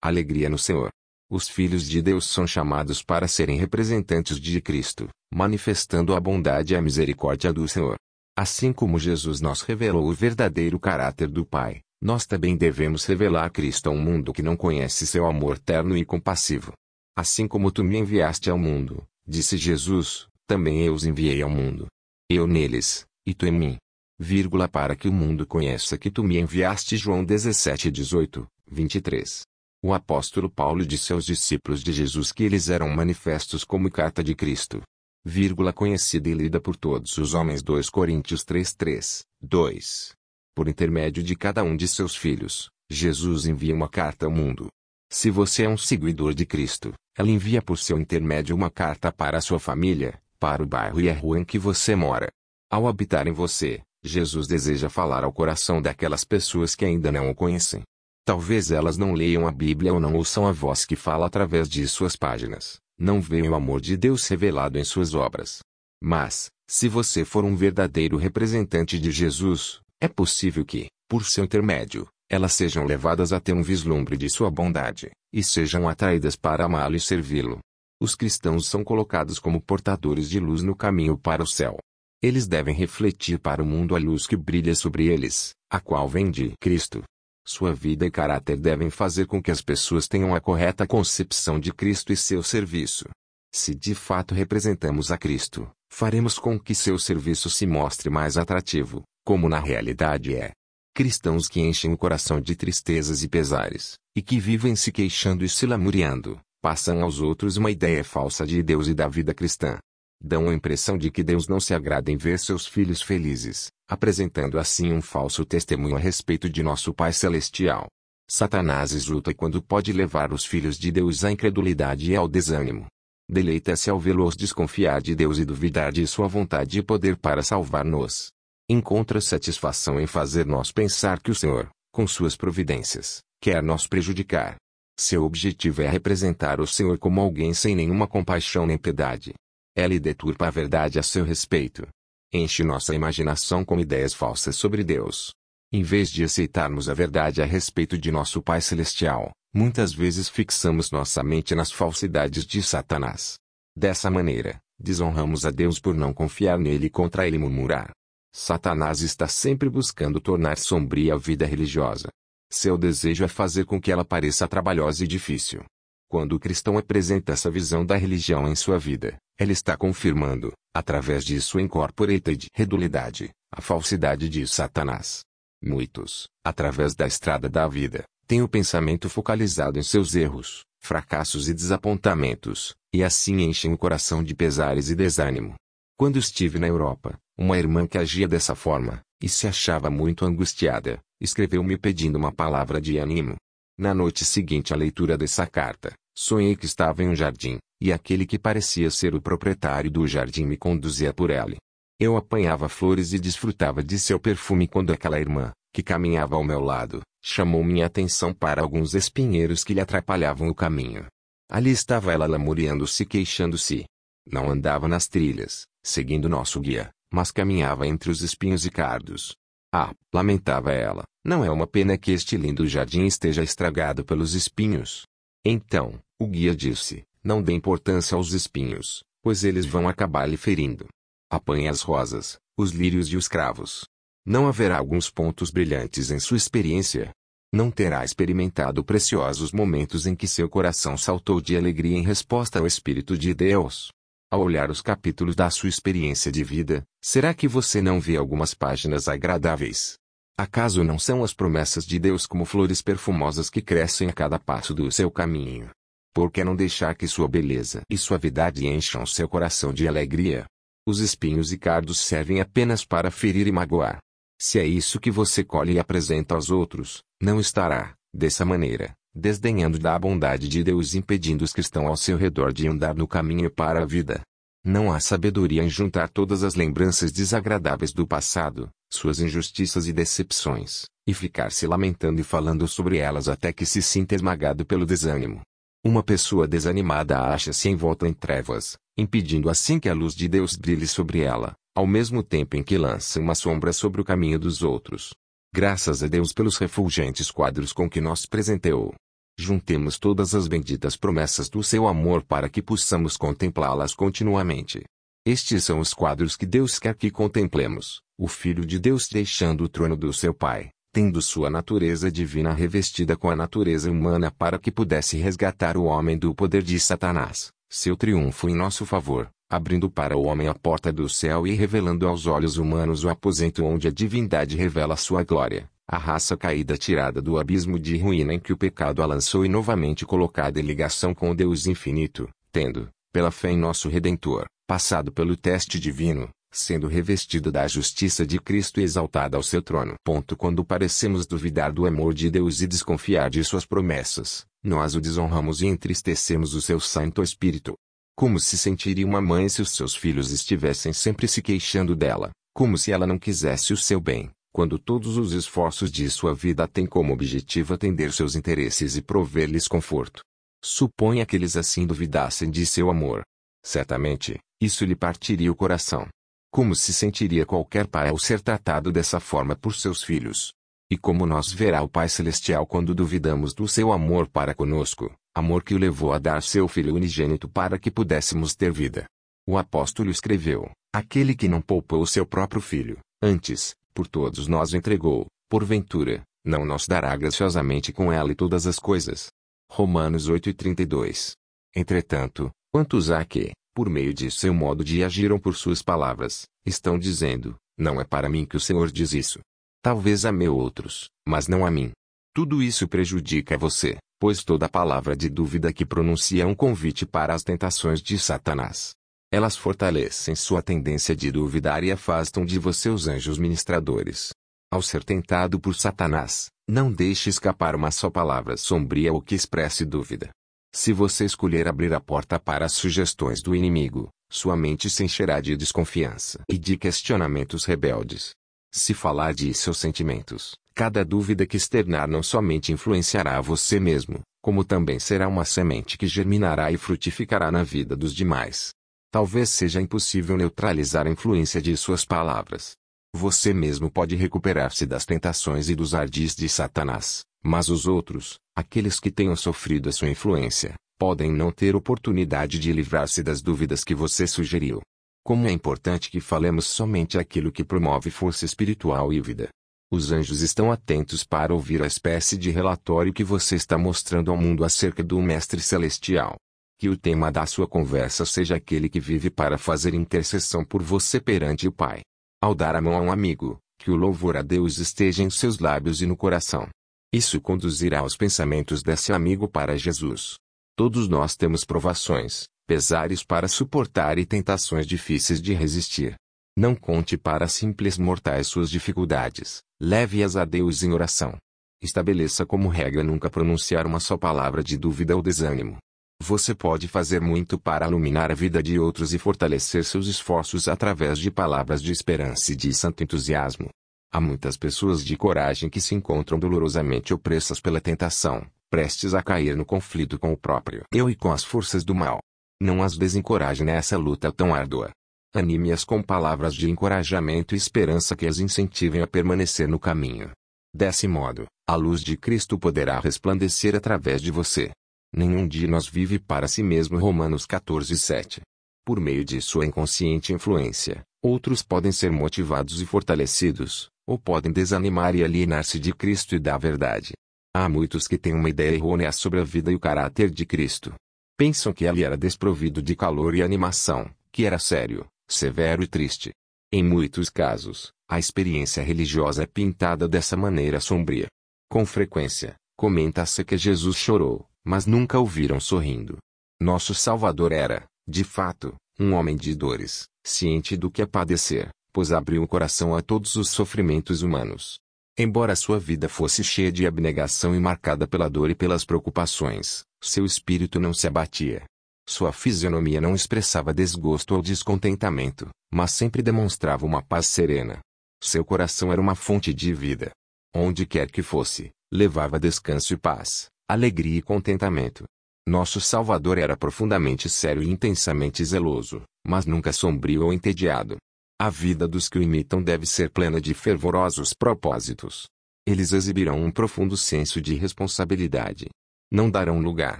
Alegria no Senhor. Os filhos de Deus são chamados para serem representantes de Cristo, manifestando a bondade e a misericórdia do Senhor. Assim como Jesus nos revelou o verdadeiro caráter do Pai, nós também devemos revelar Cristo a um mundo que não conhece seu amor terno e compassivo. Assim como tu me enviaste ao mundo, disse Jesus, também eu os enviei ao mundo. Eu neles, e tu em mim. Vírgula para que o mundo conheça que tu me enviaste João 17 18, 23. O apóstolo Paulo disse aos discípulos de Jesus que eles eram manifestos como carta de Cristo. Vírgula conhecida e lida por todos os homens 2 Coríntios 3 3, 2. Por intermédio de cada um de seus filhos, Jesus envia uma carta ao mundo. Se você é um seguidor de Cristo, ela envia por seu intermédio uma carta para a sua família, para o bairro e a rua em que você mora. Ao habitar em você, Jesus deseja falar ao coração daquelas pessoas que ainda não o conhecem. Talvez elas não leiam a Bíblia ou não ouçam a voz que fala através de suas páginas, não veem o amor de Deus revelado em suas obras. Mas, se você for um verdadeiro representante de Jesus, é possível que, por seu intermédio, elas sejam levadas a ter um vislumbre de sua bondade, e sejam atraídas para amá-lo e servi-lo. Os cristãos são colocados como portadores de luz no caminho para o céu. Eles devem refletir para o mundo a luz que brilha sobre eles, a qual vem de Cristo. Sua vida e caráter devem fazer com que as pessoas tenham a correta concepção de Cristo e seu serviço. Se de fato representamos a Cristo, faremos com que seu serviço se mostre mais atrativo, como na realidade é. Cristãos que enchem o coração de tristezas e pesares, e que vivem se queixando e se lamuriando, passam aos outros uma ideia falsa de Deus e da vida cristã. Dão a impressão de que Deus não se agrada em ver seus filhos felizes, apresentando assim um falso testemunho a respeito de nosso Pai Celestial. Satanás exulta quando pode levar os filhos de Deus à incredulidade e ao desânimo. Deleita-se ao vê-los desconfiar de Deus e duvidar de sua vontade e poder para salvar-nos encontra satisfação em fazer-nos pensar que o Senhor, com suas providências, quer nos prejudicar. Seu objetivo é representar o Senhor como alguém sem nenhuma compaixão nem piedade. Ele deturpa a verdade a seu respeito. Enche nossa imaginação com ideias falsas sobre Deus. Em vez de aceitarmos a verdade a respeito de nosso Pai Celestial, muitas vezes fixamos nossa mente nas falsidades de Satanás. Dessa maneira, desonramos a Deus por não confiar nele e contra ele murmurar. Satanás está sempre buscando tornar sombria a vida religiosa. Seu desejo é fazer com que ela pareça trabalhosa e difícil. Quando o cristão apresenta essa visão da religião em sua vida, ele está confirmando, através de sua incorporated redulidade, a falsidade de Satanás. Muitos, através da estrada da vida, têm o pensamento focalizado em seus erros, fracassos e desapontamentos, e assim enchem o coração de pesares e desânimo. Quando estive na Europa, uma irmã que agia dessa forma, e se achava muito angustiada, escreveu-me pedindo uma palavra de ânimo. Na noite seguinte à leitura dessa carta, sonhei que estava em um jardim, e aquele que parecia ser o proprietário do jardim me conduzia por ele. Eu apanhava flores e desfrutava de seu perfume quando aquela irmã, que caminhava ao meu lado, chamou minha atenção para alguns espinheiros que lhe atrapalhavam o caminho. Ali estava ela lamuriando-se e queixando-se. Não andava nas trilhas, seguindo nosso guia, mas caminhava entre os espinhos e cardos. Ah, lamentava ela, não é uma pena que este lindo jardim esteja estragado pelos espinhos. Então, o guia disse, não dê importância aos espinhos, pois eles vão acabar lhe ferindo. Apanhe as rosas, os lírios e os cravos. Não haverá alguns pontos brilhantes em sua experiência. Não terá experimentado preciosos momentos em que seu coração saltou de alegria em resposta ao Espírito de Deus. Ao olhar os capítulos da sua experiência de vida, será que você não vê algumas páginas agradáveis? Acaso não são as promessas de Deus como flores perfumosas que crescem a cada passo do seu caminho? Por que não deixar que sua beleza e suavidade encham seu coração de alegria? Os espinhos e cardos servem apenas para ferir e magoar. Se é isso que você colhe e apresenta aos outros, não estará, dessa maneira, desdenhando da bondade de Deus impedindo os que estão ao seu redor de andar no caminho para a vida. Não há sabedoria em juntar todas as lembranças desagradáveis do passado, suas injustiças e decepções, e ficar se lamentando e falando sobre elas até que se sinta esmagado pelo desânimo. Uma pessoa desanimada acha-se envolta em trevas, impedindo assim que a luz de Deus brilhe sobre ela, ao mesmo tempo em que lança uma sombra sobre o caminho dos outros. Graças a Deus pelos refulgentes quadros com que nos presenteou. Juntemos todas as benditas promessas do seu amor para que possamos contemplá-las continuamente. Estes são os quadros que Deus quer que contemplemos: o Filho de Deus deixando o trono do seu Pai, tendo sua natureza divina revestida com a natureza humana para que pudesse resgatar o homem do poder de Satanás, seu triunfo em nosso favor, abrindo para o homem a porta do céu e revelando aos olhos humanos o aposento onde a divindade revela sua glória, a raça caída tirada do abismo de ruína em que o pecado a lançou e novamente colocada em ligação com o Deus infinito, tendo, pela fé em nosso Redentor, passado pelo teste divino, sendo revestido da justiça de Cristo e exaltado ao seu trono. Ponto quando parecemos duvidar do amor de Deus e desconfiar de suas promessas, nós o desonramos e entristecemos o seu Santo Espírito. Como se sentiria uma mãe se os seus filhos estivessem sempre se queixando dela, como se ela não quisesse o seu bem, quando todos os esforços de sua vida têm como objetivo atender seus interesses e prover-lhes conforto. Suponha que eles assim duvidassem de seu amor. Certamente, isso lhe partiria o coração. Como se sentiria qualquer pai ao ser tratado dessa forma por seus filhos? E como nós verá o Pai Celestial quando duvidamos do seu amor para conosco, amor que o levou a dar seu Filho unigênito para que pudéssemos ter vida. O apóstolo escreveu: Aquele que não poupou seu próprio filho, antes, por todos nós entregou, porventura, não nos dará graciosamente com ela e todas as coisas. Romanos 8:32. Entretanto, quantos há que, por meio de seu modo de agiram por suas palavras, estão dizendo, não é para mim que o Senhor diz isso. Talvez ameu outros, mas não a mim. Tudo isso prejudica você, pois toda palavra de dúvida que pronuncia é um convite para as tentações de Satanás. Elas fortalecem sua tendência de duvidar e afastam de você os anjos ministradores. Ao ser tentado por Satanás, não deixe escapar uma só palavra sombria ou que expresse dúvida. Se você escolher abrir a porta para as sugestões do inimigo, sua mente se encherá de desconfiança e de questionamentos rebeldes. Se falar de seus sentimentos, cada dúvida que externar não somente influenciará você mesmo, como também será uma semente que germinará e frutificará na vida dos demais. Talvez seja impossível neutralizar a influência de suas palavras. Você mesmo pode recuperar-se das tentações e dos ardis de Satanás, mas os outros, aqueles que tenham sofrido a sua influência, podem não ter oportunidade de livrar-se das dúvidas que você sugeriu. Como é importante que falemos somente aquilo que promove força espiritual e vida. Os anjos estão atentos para ouvir a espécie de relatório que você está mostrando ao mundo acerca do Mestre Celestial. Que o tema da sua conversa seja aquele que vive para fazer intercessão por você perante o Pai. Ao dar a mão a um amigo, que o louvor a Deus esteja em seus lábios e no coração. Isso conduzirá os pensamentos desse amigo para Jesus. Todos nós temos provações, pesares para suportar e tentações difíceis de resistir. Não conte para simples mortais suas dificuldades, leve-as a Deus em oração. Estabeleça como regra nunca pronunciar uma só palavra de dúvida ou desânimo. Você pode fazer muito para iluminar a vida de outros e fortalecer seus esforços através de palavras de esperança e de santo entusiasmo. Há muitas pessoas de coragem que se encontram dolorosamente opressas pela tentação, prestes a cair no conflito com o próprio eu e com as forças do mal. Não as desencoraje nessa luta tão árdua. Anime-as com palavras de encorajamento e esperança que as incentivem a permanecer no caminho. Desse modo, a luz de Cristo poderá resplandecer através de você. Nenhum de nós vive para si mesmo Romanos 14, 7. Por meio de sua inconsciente influência, outros podem ser motivados e fortalecidos, ou podem desanimar e alienar-se de Cristo e da verdade. Há muitos que têm uma ideia errônea sobre a vida e o caráter de Cristo. Pensam que ele era desprovido de calor e animação, que era sério, severo e triste. Em muitos casos, a experiência religiosa é pintada dessa maneira sombria. Com frequência, comenta-se que Jesus chorou, mas nunca o viram sorrindo. Nosso Salvador era, de fato, um homem de dores, ciente do que é padecer, pois abriu o coração a todos os sofrimentos humanos. Embora sua vida fosse cheia de abnegação e marcada pela dor e pelas preocupações, seu espírito não se abatia. Sua fisionomia não expressava desgosto ou descontentamento, mas sempre demonstrava uma paz serena. Seu coração era uma fonte de vida. Onde quer que fosse, levava descanso e paz, alegria e contentamento. Nosso Salvador era profundamente sério e intensamente zeloso, mas nunca sombrio ou entediado. A vida dos que o imitam deve ser plena de fervorosos propósitos. Eles exibirão um profundo senso de responsabilidade. Não darão lugar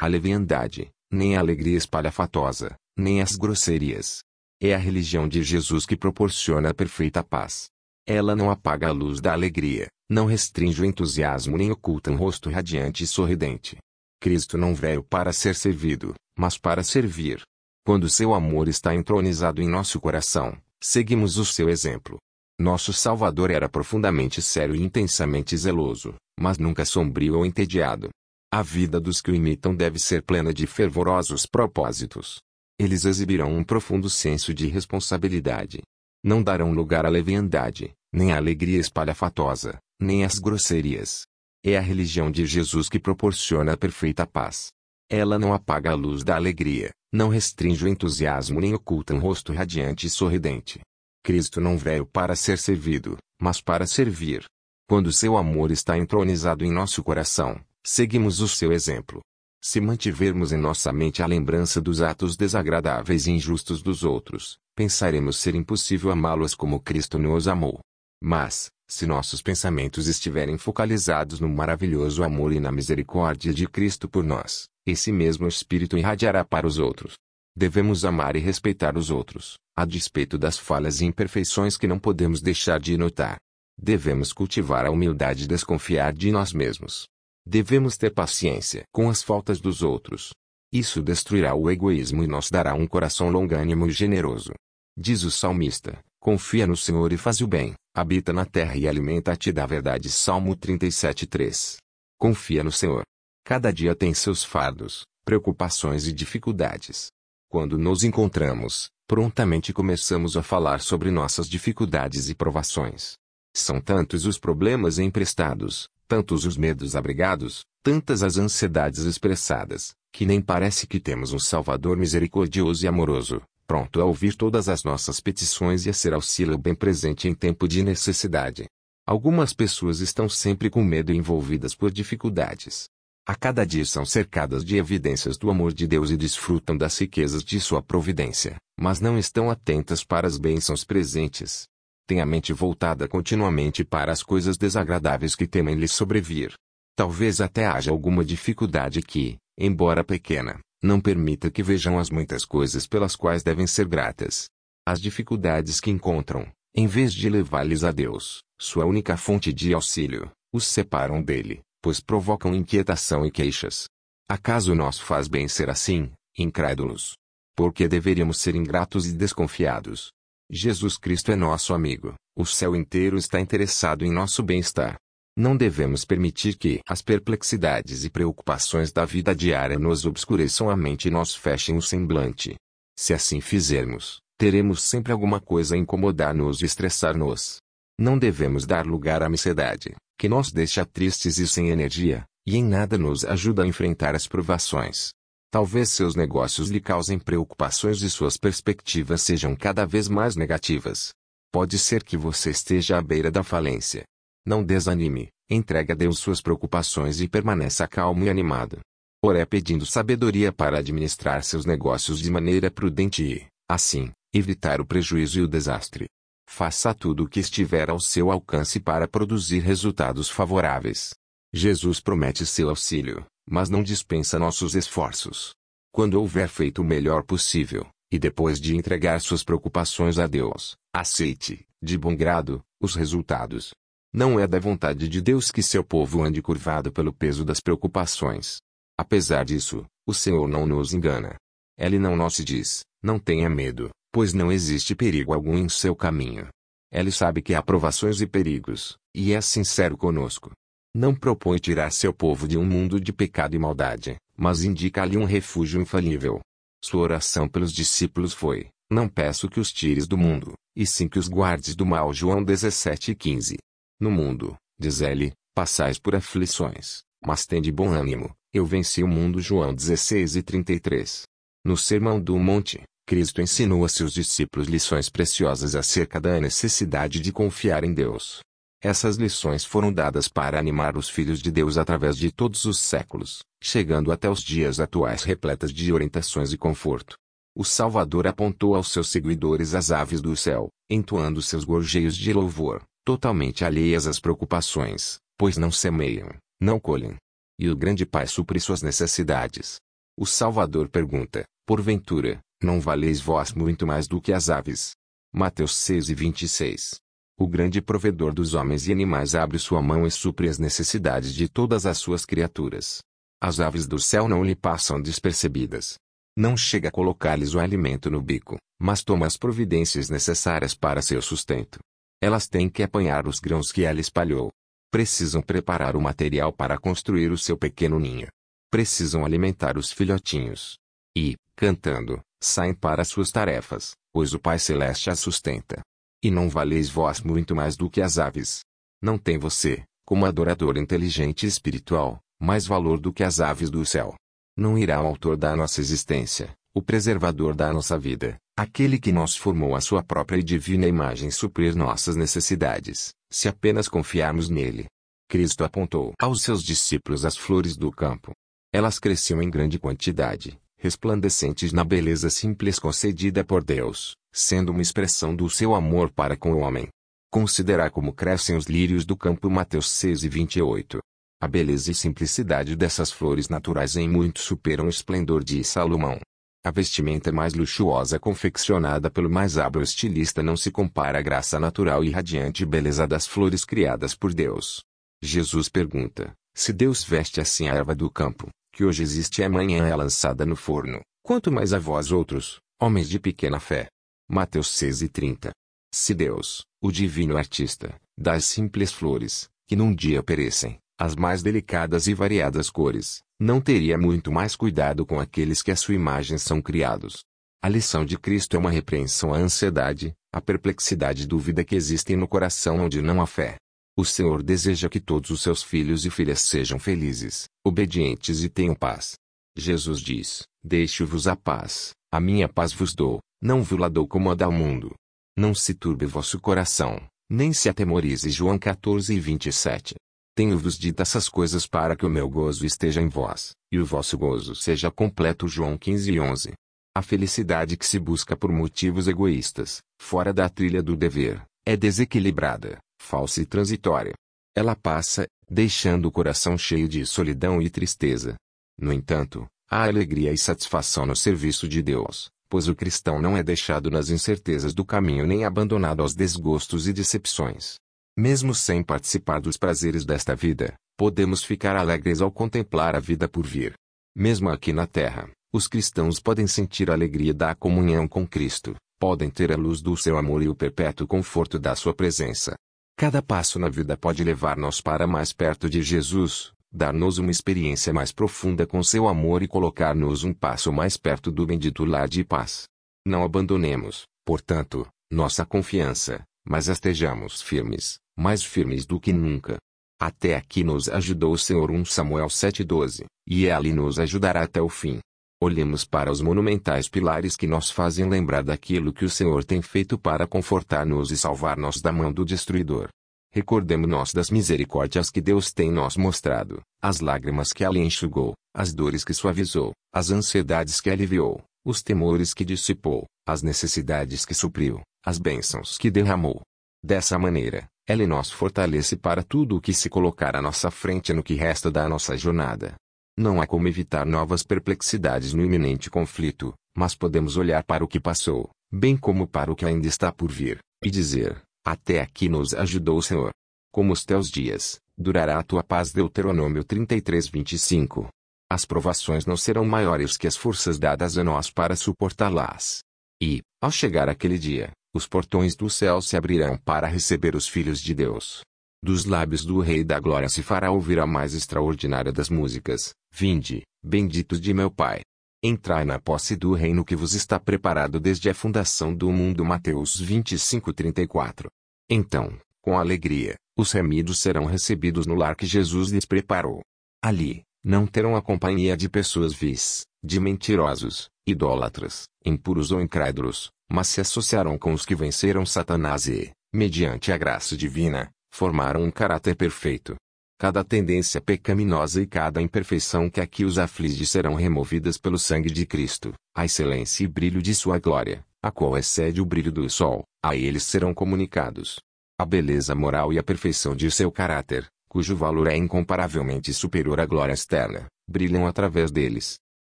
à leviandade, nem à alegria espalhafatosa, nem às grosserias. É a religião de Jesus que proporciona a perfeita paz. Ela não apaga a luz da alegria, não restringe o entusiasmo nem oculta um rosto radiante e sorridente. Cristo não veio para ser servido, mas para servir. Quando seu amor está entronizado em nosso coração, seguimos o seu exemplo. Nosso Salvador era profundamente sério e intensamente zeloso, mas nunca sombrio ou entediado. A vida dos que o imitam deve ser plena de fervorosos propósitos. Eles exibirão um profundo senso de responsabilidade. Não darão lugar à leviandade, nem à alegria espalhafatosa, nem às grosserias. É a religião de Jesus que proporciona a perfeita paz. Ela não apaga a luz da alegria, não restringe o entusiasmo nem oculta um rosto radiante e sorridente. Cristo não veio para ser servido, mas para servir. Quando seu amor está entronizado em nosso coração, seguimos o seu exemplo. Se mantivermos em nossa mente a lembrança dos atos desagradáveis e injustos dos outros, pensaremos ser impossível amá-los como Cristo nos amou. Mas, se nossos pensamentos estiverem focalizados no maravilhoso amor e na misericórdia de Cristo por nós, esse mesmo Espírito irradiará para os outros. Devemos amar e respeitar os outros, a despeito das falhas e imperfeições que não podemos deixar de notar. Devemos cultivar a humildade e desconfiar de nós mesmos. Devemos ter paciência com as faltas dos outros. Isso destruirá o egoísmo e nos dará um coração longânimo e generoso. Diz o salmista: Confia no Senhor e faz o bem, habita na terra e alimenta-te da verdade. Salmo 37:3. Confia no Senhor. Cada dia tem seus fardos, preocupações e dificuldades. Quando nos encontramos, prontamente começamos a falar sobre nossas dificuldades e provações. São tantos os problemas emprestados, tantos os medos abrigados, tantas as ansiedades expressadas, que nem parece que temos um Salvador misericordioso e amoroso, pronto a ouvir todas as nossas petições e a ser auxílio bem presente em tempo de necessidade. Algumas pessoas estão sempre com medo e envolvidas por dificuldades. A cada dia são cercadas de evidências do amor de Deus e desfrutam das riquezas de sua providência, mas não estão atentas para as bênçãos presentes tem a mente voltada continuamente para as coisas desagradáveis que temem lhe sobrevir. Talvez até haja alguma dificuldade que, embora pequena, não permita que vejam as muitas coisas pelas quais devem ser gratas. As dificuldades que encontram, em vez de levar-lhes a Deus, sua única fonte de auxílio, os separam dele, pois provocam inquietação e queixas. Acaso nosso faz bem ser assim, incrédulos? Por que deveríamos ser ingratos e desconfiados? Jesus Cristo é nosso amigo. O céu inteiro está interessado em nosso bem-estar. Não devemos permitir que as perplexidades e preocupações da vida diária nos obscureçam a mente e nos fechem o semblante. Se assim fizermos, teremos sempre alguma coisa a incomodar-nos e estressar-nos. Não devemos dar lugar à ansiedade, que nos deixa tristes e sem energia, e em nada nos ajuda a enfrentar as provações. Talvez seus negócios lhe causem preocupações e suas perspectivas sejam cada vez mais negativas. Pode ser que você esteja à beira da falência. Não desanime, entregue a Deus suas preocupações e permaneça calmo e animado. Ore pedindo sabedoria para administrar seus negócios de maneira prudente e, assim, evitar o prejuízo e o desastre. Faça tudo o que estiver ao seu alcance para produzir resultados favoráveis. Jesus promete seu auxílio mas não dispensa nossos esforços. Quando houver feito o melhor possível, e depois de entregar suas preocupações a Deus, aceite, de bom grado, os resultados. Não é da vontade de Deus que seu povo ande curvado pelo peso das preocupações. Apesar disso, o Senhor não nos engana. Ele não nos diz, não tenha medo, pois não existe perigo algum em seu caminho. Ele sabe que há provações e perigos, e é sincero conosco não propõe tirar seu povo de um mundo de pecado e maldade, mas indica-lhe um refúgio infalível. Sua oração pelos discípulos foi: Não peço que os tires do mundo, e sim que os guardes do mal. João 17:15. No mundo, diz ele, passais por aflições, mas tende bom ânimo, eu venci o mundo. João 16:33. No Sermão do Monte, Cristo ensinou a seus discípulos lições preciosas acerca da necessidade de confiar em Deus, essas lições foram dadas para animar os filhos de Deus através de todos os séculos, chegando até os dias atuais repletas de orientações e conforto. O Salvador apontou aos seus seguidores as aves do céu, entoando seus gorjeios de louvor, totalmente alheias às preocupações, pois não semeiam, não colhem. e o grande Pai supre suas necessidades. O Salvador pergunta, porventura, não valeis vós muito mais do que as aves? Mateus 6 e 26. O grande provedor dos homens e animais abre sua mão e supre as necessidades de todas as suas criaturas. As aves do céu não lhe passam despercebidas. Não chega a colocar-lhes o alimento no bico, mas toma as providências necessárias para seu sustento. Elas têm que apanhar os grãos que ela espalhou. Precisam preparar o material para construir o seu pequeno ninho. Precisam alimentar os filhotinhos. E, cantando, saem para suas tarefas, pois o Pai Celeste as sustenta. E não valeis vós muito mais do que as aves. Não tem você, como adorador inteligente e espiritual, mais valor do que as aves do céu. Não irá o autor da nossa existência, o preservador da nossa vida, aquele que nos formou a sua própria e divina imagem suprir nossas necessidades, se apenas confiarmos nele. Cristo apontou aos seus discípulos as flores do campo. Elas cresciam em grande quantidade, resplandecentes na beleza simples concedida por Deus, sendo uma expressão do seu amor para com o homem. Considerar como crescem os lírios do campo Mateus 6 e 28. A beleza e simplicidade dessas flores naturais em muito superam o esplendor de Salomão. A vestimenta mais luxuosa confeccionada pelo mais hábil estilista não se compara à graça natural e radiante beleza das flores criadas por Deus. Jesus pergunta, se Deus veste assim a erva do campo, que hoje existe e amanhã é lançada no forno, quanto mais a vós outros, homens de pequena fé. Mateus 6 e 30. Se Deus, o divino artista, das simples flores, que num dia perecem, as mais delicadas e variadas cores, não teria muito mais cuidado com aqueles que a sua imagem são criados. A lição de Cristo é uma repreensão à ansiedade, à perplexidade e dúvida que existem no coração onde não há fé. O Senhor deseja que todos os seus filhos e filhas sejam felizes, obedientes e tenham paz. Jesus diz: Deixe-vos a paz, a minha paz vos dou, não vos la dou como a dá o mundo. Não se turbe vosso coração, nem se atemorize. João 14 e 27. Tenho-vos dito essas coisas para que o meu gozo esteja em vós, e o vosso gozo seja completo. João 15 e 11. A felicidade que se busca por motivos egoístas, fora da trilha do dever, é desequilibrada, falsa e transitória. Ela passa, deixando o coração cheio de solidão e tristeza. No entanto, há alegria e satisfação no serviço de Deus, pois o cristão não é deixado nas incertezas do caminho nem abandonado aos desgostos e decepções. Mesmo sem participar dos prazeres desta vida, podemos ficar alegres ao contemplar a vida por vir. Mesmo aqui na terra, os cristãos podem sentir a alegria da comunhão com Cristo, podem ter a luz do seu amor e o perpétuo conforto da sua presença. Cada passo na vida pode levar-nos para mais perto de Jesus, dar-nos uma experiência mais profunda com seu amor e colocar-nos um passo mais perto do bendito lar de paz. Não abandonemos, portanto, nossa confiança, mas estejamos firmes, mais firmes do que nunca. Até aqui nos ajudou o Senhor 1 Samuel 7,12, e Ele nos ajudará até o fim. Olhemos para os monumentais pilares que nos fazem lembrar daquilo que o Senhor tem feito para confortar-nos e salvar-nos da mão do destruidor. Recordemos-nos das misericórdias que Deus tem nos mostrado, as lágrimas que Ele enxugou, as dores que suavizou, as ansiedades que aliviou, os temores que dissipou, as necessidades que supriu, as bênçãos que derramou. Dessa maneira, Ele nos fortalece para tudo o que se colocar à nossa frente no que resta da nossa jornada. Não há como evitar novas perplexidades no iminente conflito, mas podemos olhar para o que passou, bem como para o que ainda está por vir, e dizer: até aqui nos ajudou o Senhor. Como os teus dias, durará a tua paz. Deuteronômio 33, 25. As provações não serão maiores que as forças dadas a nós para suportá-las. E, ao chegar aquele dia, os portões do céu se abrirão para receber os filhos de Deus. Dos lábios do Rei da Glória se fará ouvir a mais extraordinária das músicas: Vinde, benditos de meu Pai. Entrai na posse do reino que vos está preparado desde a fundação do mundo. Mateus 25:34. Então, com alegria, os remidos serão recebidos no lar que Jesus lhes preparou. Ali, não terão a companhia de pessoas vis, de mentirosos, idólatras, impuros ou incrédulos, mas se associarão com os que venceram Satanás e, mediante a graça divina, formaram um caráter perfeito, Cada tendência pecaminosa e cada imperfeição que aqui os aflige serão removidas pelo sangue de Cristo, a excelência e brilho de sua glória, a qual excede o brilho do sol, a eles serão comunicados. A beleza moral e a perfeição de seu caráter, cujo valor é incomparavelmente superior à glória externa, brilham através deles.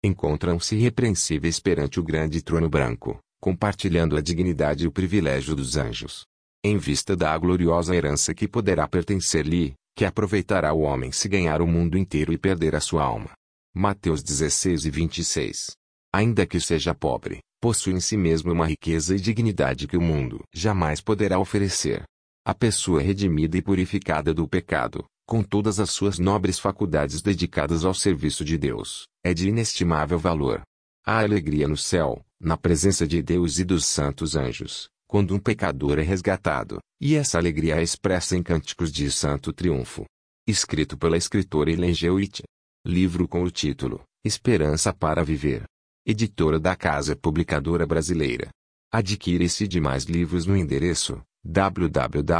Encontram-se irrepreensíveis perante o grande trono branco, compartilhando a dignidade e o privilégio dos anjos. Em vista da gloriosa herança que poderá pertencer-lhe, que aproveitará o homem se ganhar o mundo inteiro e perder a sua alma. Mateus 16 e 26. Ainda que seja pobre, possui em si mesmo uma riqueza e dignidade que o mundo jamais poderá oferecer. A pessoa redimida e purificada do pecado, com todas as suas nobres faculdades dedicadas ao serviço de Deus, é de inestimável valor. Há alegria no céu, na presença de Deus e dos santos anjos, quando um pecador é resgatado, e essa alegria é expressa em cânticos de santo triunfo. Escrito pela escritora G. White. Livro com o título Esperança para Viver. Editora da Casa Publicadora Brasileira. Adquire esse e demais livros no endereço www.cpb.com.br